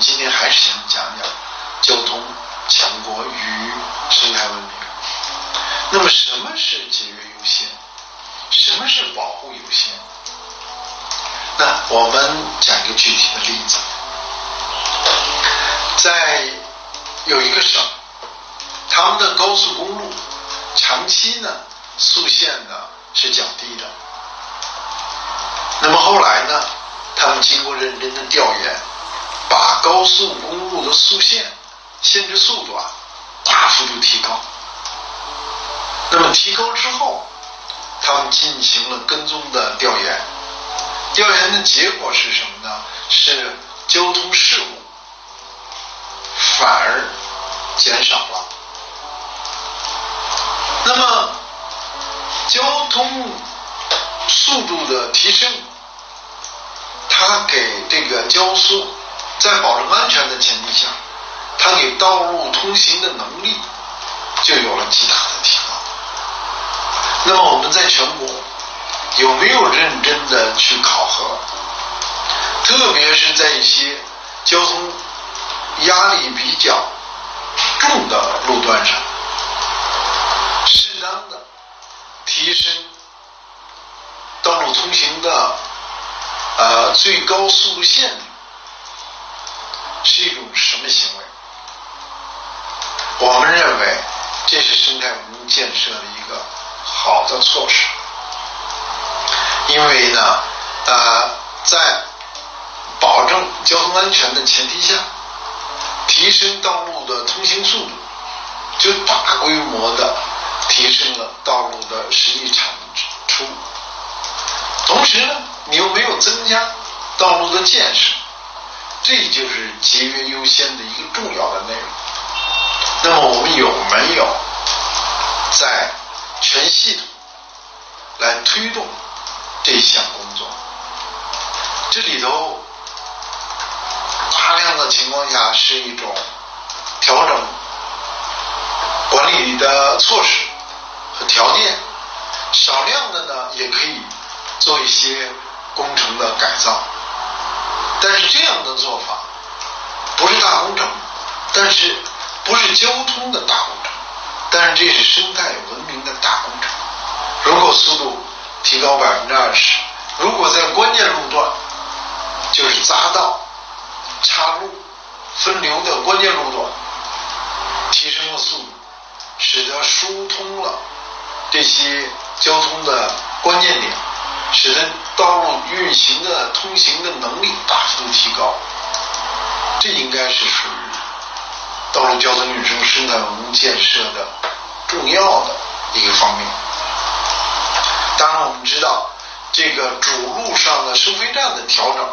今天还是想讲讲交通强国与生态文明。那么，什么是节约优先？什么是保护优先？那我们讲一个具体的例子，在有一个省，他们的高速公路长期呢速限呢是较低的。那么后来呢，他们经过认真的调研，高速公路的速限限制速度啊大幅度提高。那么提高之后，他们进行了跟踪的调研，调研的结果是什么呢？是交通事故反而减少了。那么交通速度的提升，它给这个交速在保证安全的前提下，它给道路通行的能力就有了极大的提高。那么我们在全国有没有认真的去考核？特别是在一些交通压力比较重的路段上，适当的提升道路通行的呃最高速度限制，是一种什么行为？我们认为这是生态文明建设的一个好的措施，因为呢，呃，在保证交通安全的前提下，提升道路的通行速度，就大规模的提升了道路的实际产出。同时呢，你又没有增加道路的建设，这就是节约优先的一个重要的内容。那么我们有没有在全系统来推动这项工作？这里头大量的情况下是一种调整管理的措施和条件，少量的呢也可以做一些工程的改造。但是这样的做法不是大工程，但是不是交通的大工程，但是这是生态文明的大工程。如果速度提高百分之二十，如果在关键路段，就是匝道、岔路、分流的关键路段，提升了速度，使得疏通了这些交通的关键点，使得道路运行的通行的能力大幅度提高，这应该是属于道路交通运输生态文明建设的重要的一个方面。当然，我们知道这个主路上的收费站的调整，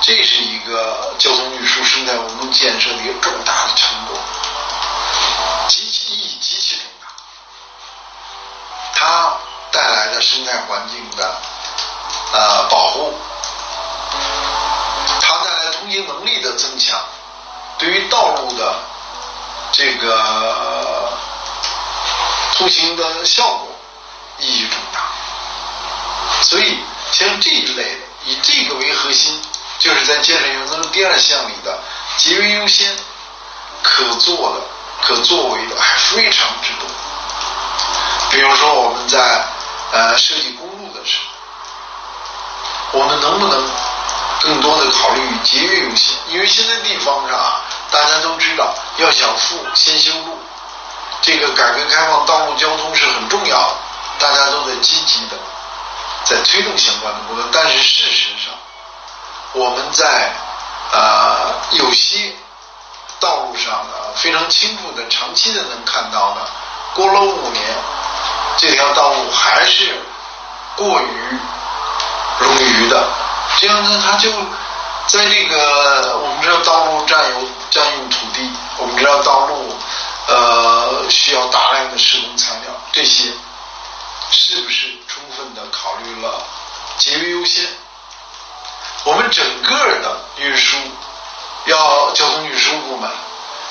这是一个交通运输生态文明建设的一个重大的成果，极其意义极其重大。它带来的生态环境的呃保护，它带来通行能力的增强，对于道路的这个通行的效果意义重大。所以，像这一类的，以这个为核心，就是在建设原则第二项里的节约优先，可做的、可作为的还非常之多。比如说，我们在呃设计公路，我们能不能更多的考虑节约优先？因为现在地方上啊，大家都知道，要想富先修路，这个改革开放道路交通是很重要的，大家都在积极的在推动相关的工作。但是事实上，我们在呃有些道路上呢，非常清楚的、长期的能看到的，过了五年。这条道路还是过于冗余的，这样呢，他就在这个我们知道道路占有占用土地，我们知道道路呃需要大量的施工材料，这些是不是充分的考虑了节约优先？我们整个的运输要交通运输部门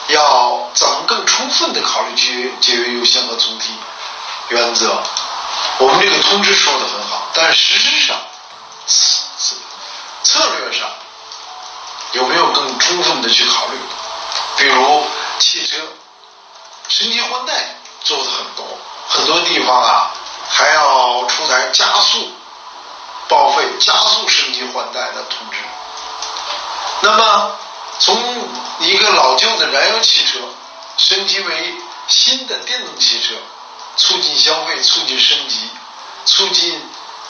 要怎么更充分的考虑节约节约优先和总体原则？我们这个通知说的很好，但实质上策略上有没有更充分的去考虑？比如汽车升级换代做的很多，很多地方啊还要出台加速报废、加速升级换代的通知。那么从一个老旧的燃油汽车升级为新的电动汽车，促进消费、促进升级、促进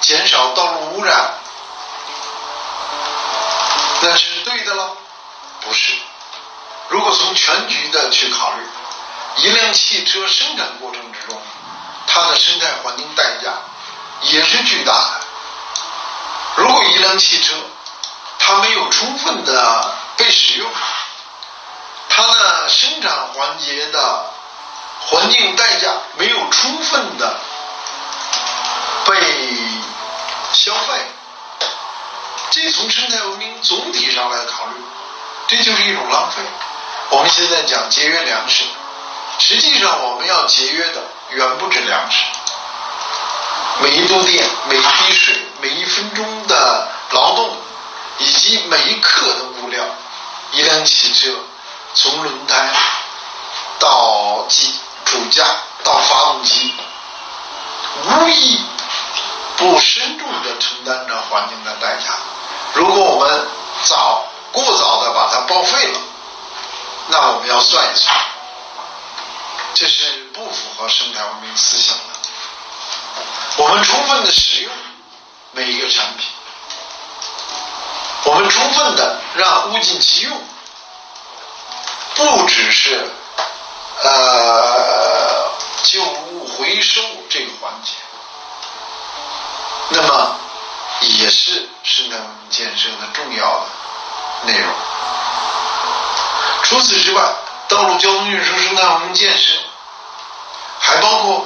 减少道路污染，那是对的了？不是。如果从全局的去考虑，一辆汽车生产过程之中，它的生态环境代价也是巨大的。如果一辆汽车它没有充分的被使用，它的生产环节的环境代价没有充分的被消费，这从生态文明总体上来考虑，这就是一种浪费。我们现在讲节约粮食，实际上我们要节约的远不止粮食，每一度电、每一滴水、每一分钟的劳动，以及每一克的物料，一辆汽车从轮胎到机主架到发动机，无一不深重的承担着环境的代价。如果我们早过早的把它报废了。那我们要算一算，这是不符合生态文明思想的。我们充分的使用每一个产品，我们充分的让物尽其用，不只是呃旧物回收这个环节，那么也是生态文明建设的重要的内容。除此之外，道路交通运输生态文明建设还包括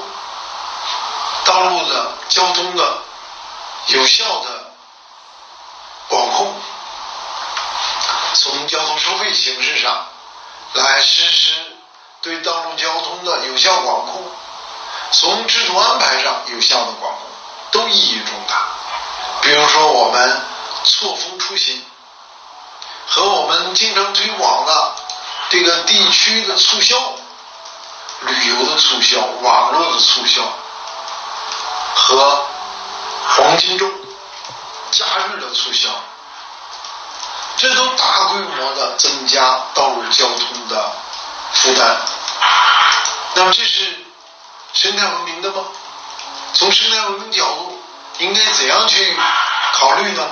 道路的交通的有效的管控，从交通收费形式上来实施对道路交通的有效管控，从制度安排上有效的管控，都意义重大。比如说，我们错峰出行和我们经常推广的。这个地区的促销、旅游的促销、网络的促销和黄金周、假日的促销，这都大规模的增加道路交通的负担。那么这是生态文明的吗？从生态文明角度，应该怎样去考虑呢？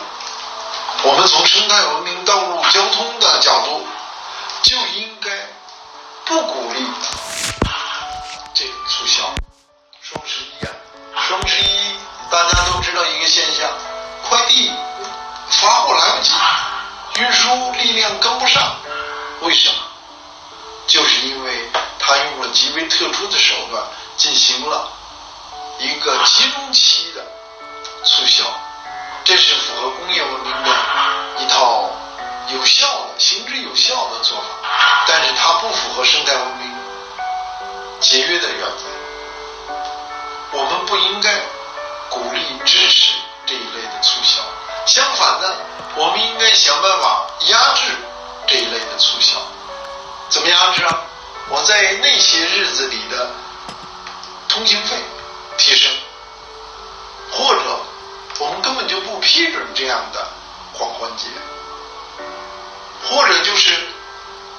我们从生态文明、道路交通的角度。就应该不鼓励这个促销。双十一啊，双十一大家都知道一个现象：快递发货来不及，运输力量跟不上。为什么？就是因为他用了极为特殊的手段，进行了一个集中期的促销。这是符合工业文明的一套。有效的、行之有效的做法，但是它不符合生态文明节约的原则。我们不应该鼓励支持这一类的促销，相反的，我们应该想办法压制这一类的促销。怎么压制啊？我在那些日子里的通行费提升，或者我们根本就不批准这样的狂欢节。或者就是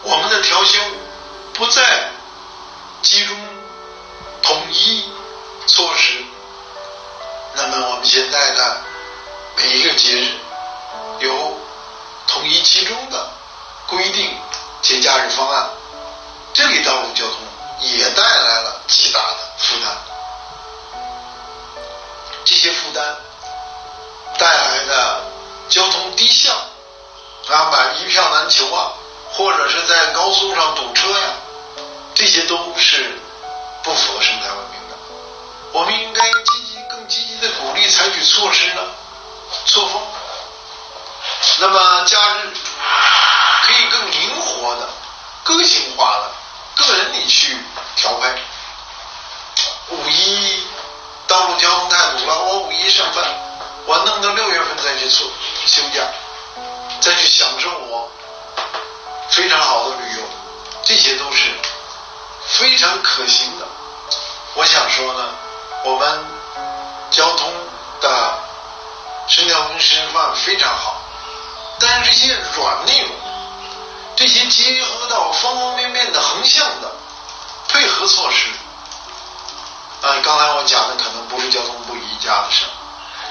我们的调休不再集中统一措施，那么我们现在的每一个节日有统一集中的规定节假日方案，这里道路交通也带来了或者是在高速上堵车呀，这些都是不符合生态文明的。我们应该积极、更积极的鼓励采取措施呢，错峰。那么假日生态文明实践方案非常好，但是这些软内容，这些结合到方方面面的横向的配合措施，啊，刚才我讲的可能不是交通部一家的事儿，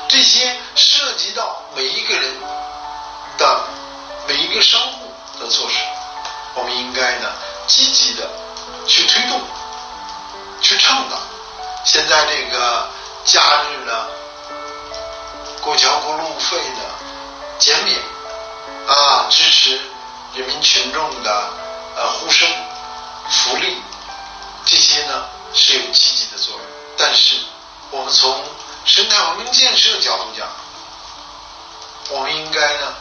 这些涉及到每一个人的每一个商户的措施，我们应该呢积极的去推动。去倡导，现在这个假日呢，过桥过路费的减免啊，支持人民群众的呃呼声、福利，这些呢是有积极的作用。但是我们从生态文明建设角度讲，我们应该呢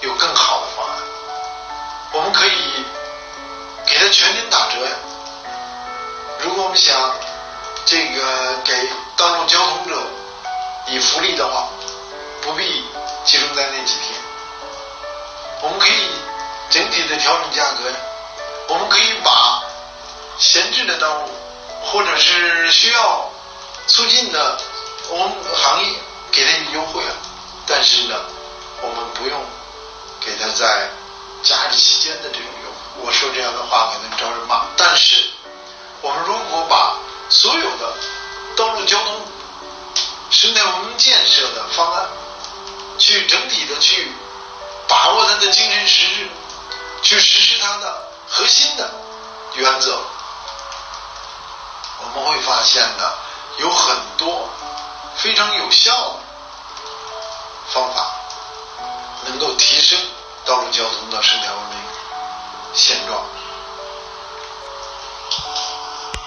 有更好的方案，我们可以给他全年打折呀。如果我们想这个给道路交通者以福利的话，不必集中在那几天，我们可以整体的调整价格呀。我们可以把闲置的道路或者是需要促进的我们行业给他优惠啊。但是呢，我们不用给他在假日期间的这种优惠。我说这样的话可能招人骂，但是。我们如果把所有的道路交通生态文明建设的方案，去整体的去把握它的精神实质，去实施它的核心的原则，我们会发现呢，有很多非常有效的方法，能够提升道路交通的生态文明现状。